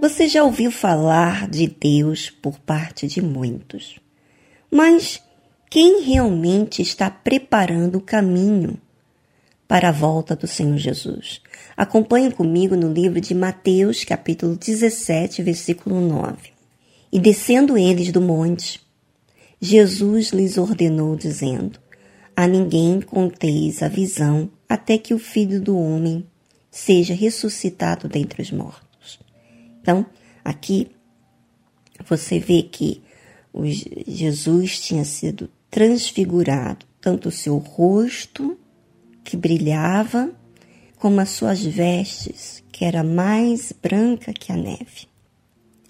Você já ouviu falar de Deus por parte de muitos, mas quem realmente está preparando o caminho para a volta do Senhor Jesus? Acompanhe comigo no livro de Mateus, capítulo 17, versículo 9. E descendo eles do monte, Jesus lhes ordenou, dizendo: A ninguém conteis a visão até que o filho do homem seja ressuscitado dentre os mortos. Então, aqui você vê que Jesus tinha sido transfigurado, tanto o seu rosto, que brilhava, como as suas vestes, que era mais branca que a neve.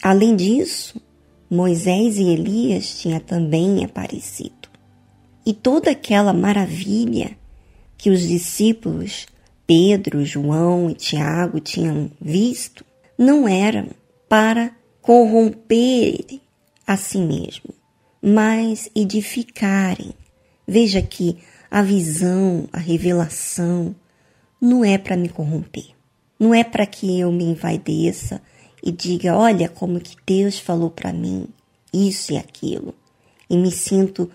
Além disso, Moisés e Elias tinham também aparecido. E toda aquela maravilha que os discípulos Pedro, João e Tiago tinham visto não eram para corromper a si mesmo, mas edificarem. Veja que a visão, a revelação, não é para me corromper. Não é para que eu me envaideça e diga, olha como que Deus falou para mim isso e aquilo, e me sinto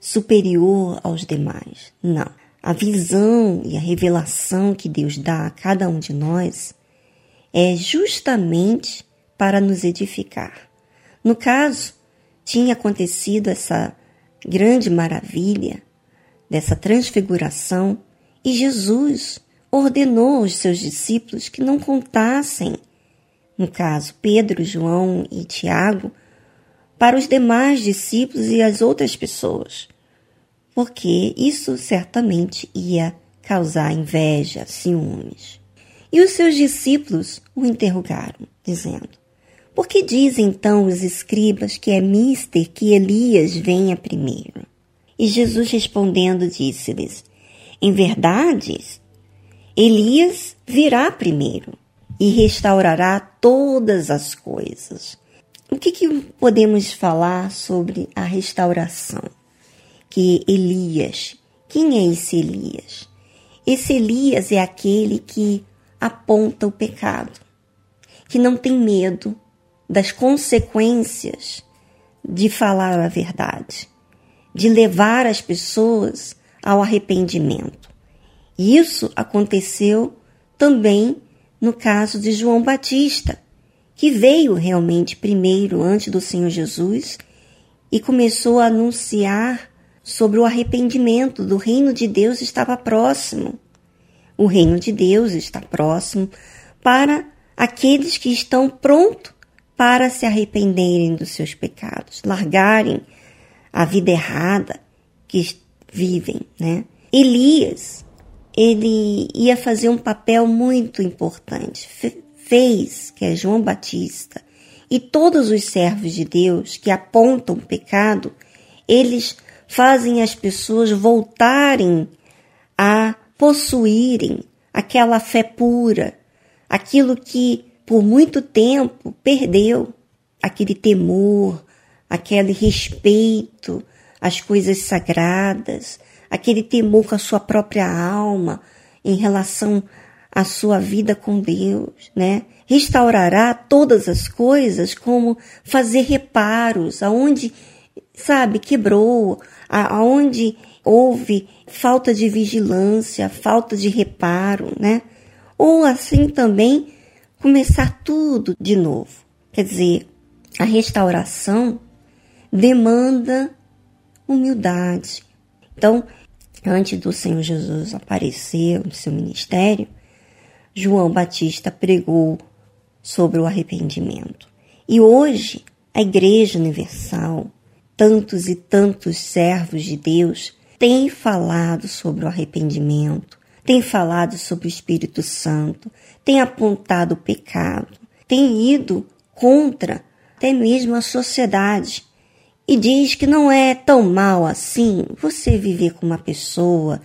superior aos demais. Não. A visão e a revelação que Deus dá a cada um de nós é justamente para nos edificar. No caso, tinha acontecido essa grande maravilha dessa transfiguração e Jesus ordenou aos seus discípulos que não contassem, no caso Pedro, João e Tiago, para os demais discípulos e as outras pessoas, porque isso certamente ia causar inveja, ciúmes. E os seus discípulos o interrogaram, dizendo: Por que dizem então os escribas que é mister que Elias venha primeiro? E Jesus respondendo disse-lhes: Em verdade, Elias virá primeiro e restaurará todas as coisas. O que, que podemos falar sobre a restauração? Que Elias, quem é esse Elias? Esse Elias é aquele que aponta o pecado, que não tem medo das consequências de falar a verdade, de levar as pessoas ao arrependimento. E isso aconteceu também no caso de João Batista, que veio realmente primeiro antes do Senhor Jesus e começou a anunciar sobre o arrependimento do reino de Deus estava próximo. O reino de Deus está próximo para aqueles que estão prontos para se arrependerem dos seus pecados, largarem a vida errada que vivem, né? Elias, ele ia fazer um papel muito importante. Fez, que é João Batista, e todos os servos de Deus que apontam o pecado, eles fazem as pessoas voltarem a possuírem aquela fé pura, aquilo que por muito tempo perdeu, aquele temor, aquele respeito às coisas sagradas, aquele temor com a sua própria alma em relação à sua vida com Deus, né? Restaurará todas as coisas como fazer reparos aonde, sabe, quebrou, aonde houve falta de vigilância, falta de reparo, né? Ou assim também começar tudo de novo. Quer dizer, a restauração demanda humildade. Então, antes do Senhor Jesus aparecer no seu ministério, João Batista pregou sobre o arrependimento. E hoje, a Igreja Universal, tantos e tantos servos de Deus tem falado sobre o arrependimento, tem falado sobre o Espírito Santo, tem apontado o pecado, tem ido contra até mesmo a sociedade e diz que não é tão mal assim você viver com uma pessoa,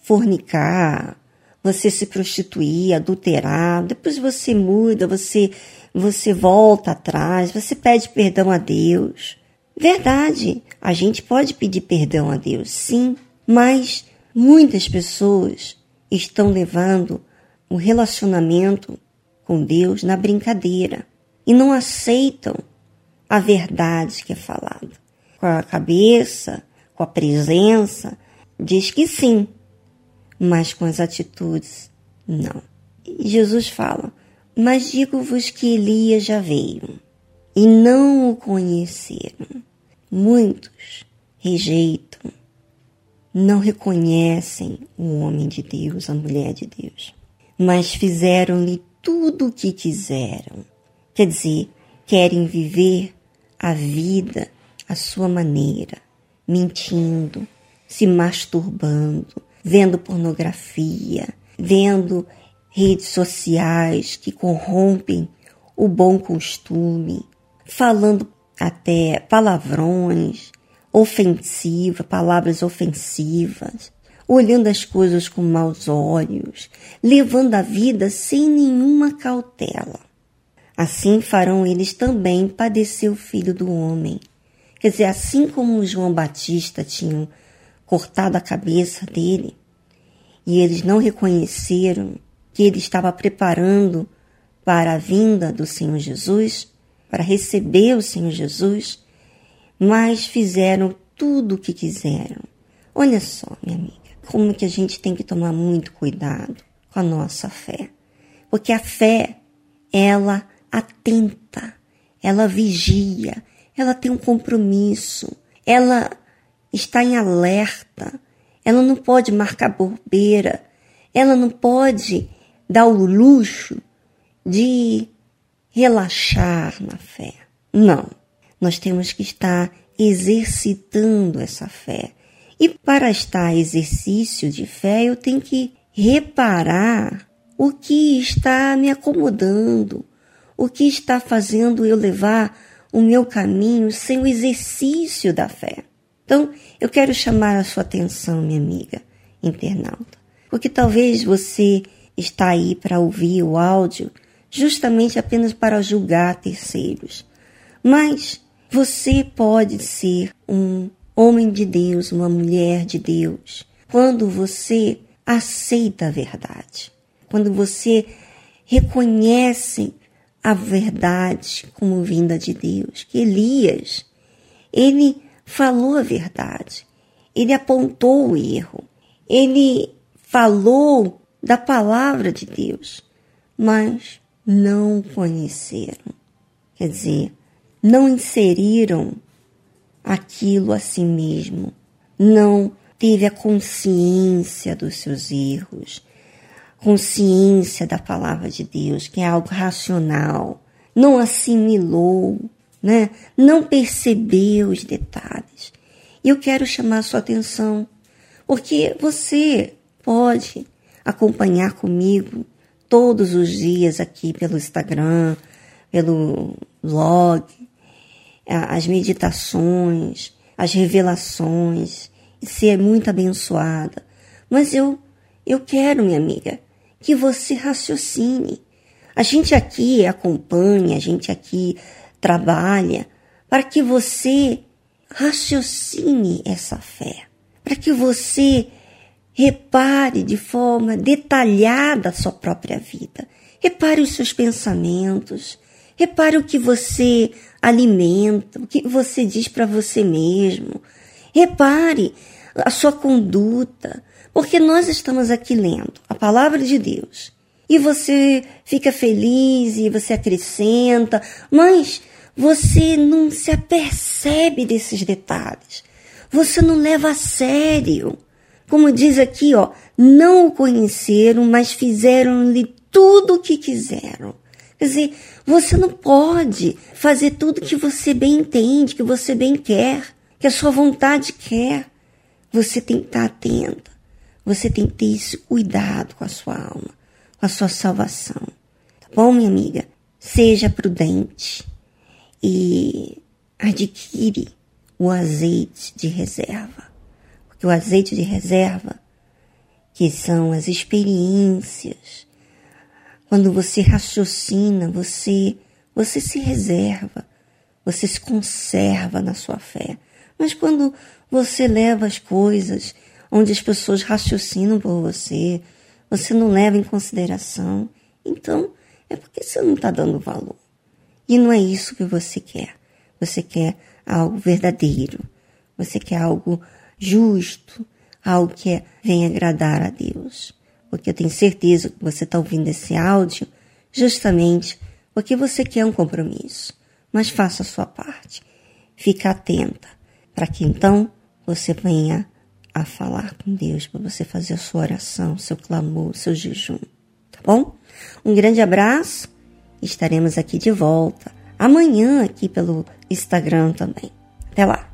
fornicar, você se prostituir, adulterar, depois você muda, você você volta atrás, você pede perdão a Deus. Verdade, a gente pode pedir perdão a Deus, sim, mas muitas pessoas estão levando o relacionamento com Deus na brincadeira e não aceitam a verdade que é falada. Com a cabeça, com a presença, diz que sim, mas com as atitudes, não. E Jesus fala: Mas digo-vos que Elias já veio e não o conheceram. Muitos rejeitam, não reconhecem o homem de Deus, a mulher de Deus, mas fizeram-lhe tudo o que quiseram. Quer dizer, querem viver a vida à sua maneira, mentindo, se masturbando, vendo pornografia, vendo redes sociais que corrompem o bom costume, falando até palavrões, ofensiva, palavras ofensivas, olhando as coisas com maus olhos, levando a vida sem nenhuma cautela. Assim farão eles também padecer o filho do homem. Quer dizer, assim como João Batista tinham cortado a cabeça dele, e eles não reconheceram que ele estava preparando para a vinda do Senhor Jesus, para receber o Senhor Jesus, mas fizeram tudo o que quiseram. Olha só, minha amiga, como que a gente tem que tomar muito cuidado com a nossa fé. Porque a fé, ela atenta, ela vigia, ela tem um compromisso, ela está em alerta, ela não pode marcar bobeira, ela não pode dar o luxo de relaxar na fé. Não. Nós temos que estar exercitando essa fé. E para estar exercício de fé, eu tenho que reparar o que está me acomodando, o que está fazendo eu levar o meu caminho sem o exercício da fé. Então, eu quero chamar a sua atenção, minha amiga internauta, porque talvez você está aí para ouvir o áudio justamente apenas para julgar terceiros. Mas você pode ser um homem de Deus, uma mulher de Deus, quando você aceita a verdade, quando você reconhece a verdade como vinda de Deus, que Elias, ele falou a verdade, ele apontou o erro, ele falou da palavra de Deus, mas não conheceram. Quer dizer, não inseriram aquilo a si mesmo, não teve a consciência dos seus erros, consciência da palavra de Deus, que é algo racional, não assimilou, né? não percebeu os detalhes. E eu quero chamar a sua atenção, porque você pode acompanhar comigo todos os dias aqui pelo Instagram, pelo blog, as meditações, as revelações, e ser muito abençoada. Mas eu, eu quero, minha amiga, que você raciocine. A gente aqui acompanha, a gente aqui trabalha para que você raciocine essa fé, para que você repare de forma detalhada a sua própria vida. Repare os seus pensamentos, repare o que você alimenta, o que você diz para você mesmo. Repare a sua conduta, porque nós estamos aqui lendo a palavra de Deus. E você fica feliz e você acrescenta, mas você não se apercebe desses detalhes. Você não leva a sério. Como diz aqui, ó, não o conheceram, mas fizeram-lhe tudo o que quiseram. Quer dizer, você não pode fazer tudo que você bem entende, que você bem quer, que a sua vontade quer. Você tem que estar atenta. Você tem que ter esse cuidado com a sua alma, com a sua salvação. Tá bom, minha amiga? Seja prudente e adquire o azeite de reserva que o azeite de reserva, que são as experiências, quando você raciocina, você você se reserva, você se conserva na sua fé. Mas quando você leva as coisas onde as pessoas raciocinam por você, você não leva em consideração, então é porque você não está dando valor. E não é isso que você quer. Você quer algo verdadeiro. Você quer algo justo, algo que é, vem agradar a Deus. Porque eu tenho certeza que você está ouvindo esse áudio justamente porque você quer um compromisso. Mas faça a sua parte. Fica atenta para que então você venha a falar com Deus, para você fazer a sua oração, seu clamor, seu jejum. Tá bom? Um grande abraço. Estaremos aqui de volta amanhã aqui pelo Instagram também. Até lá.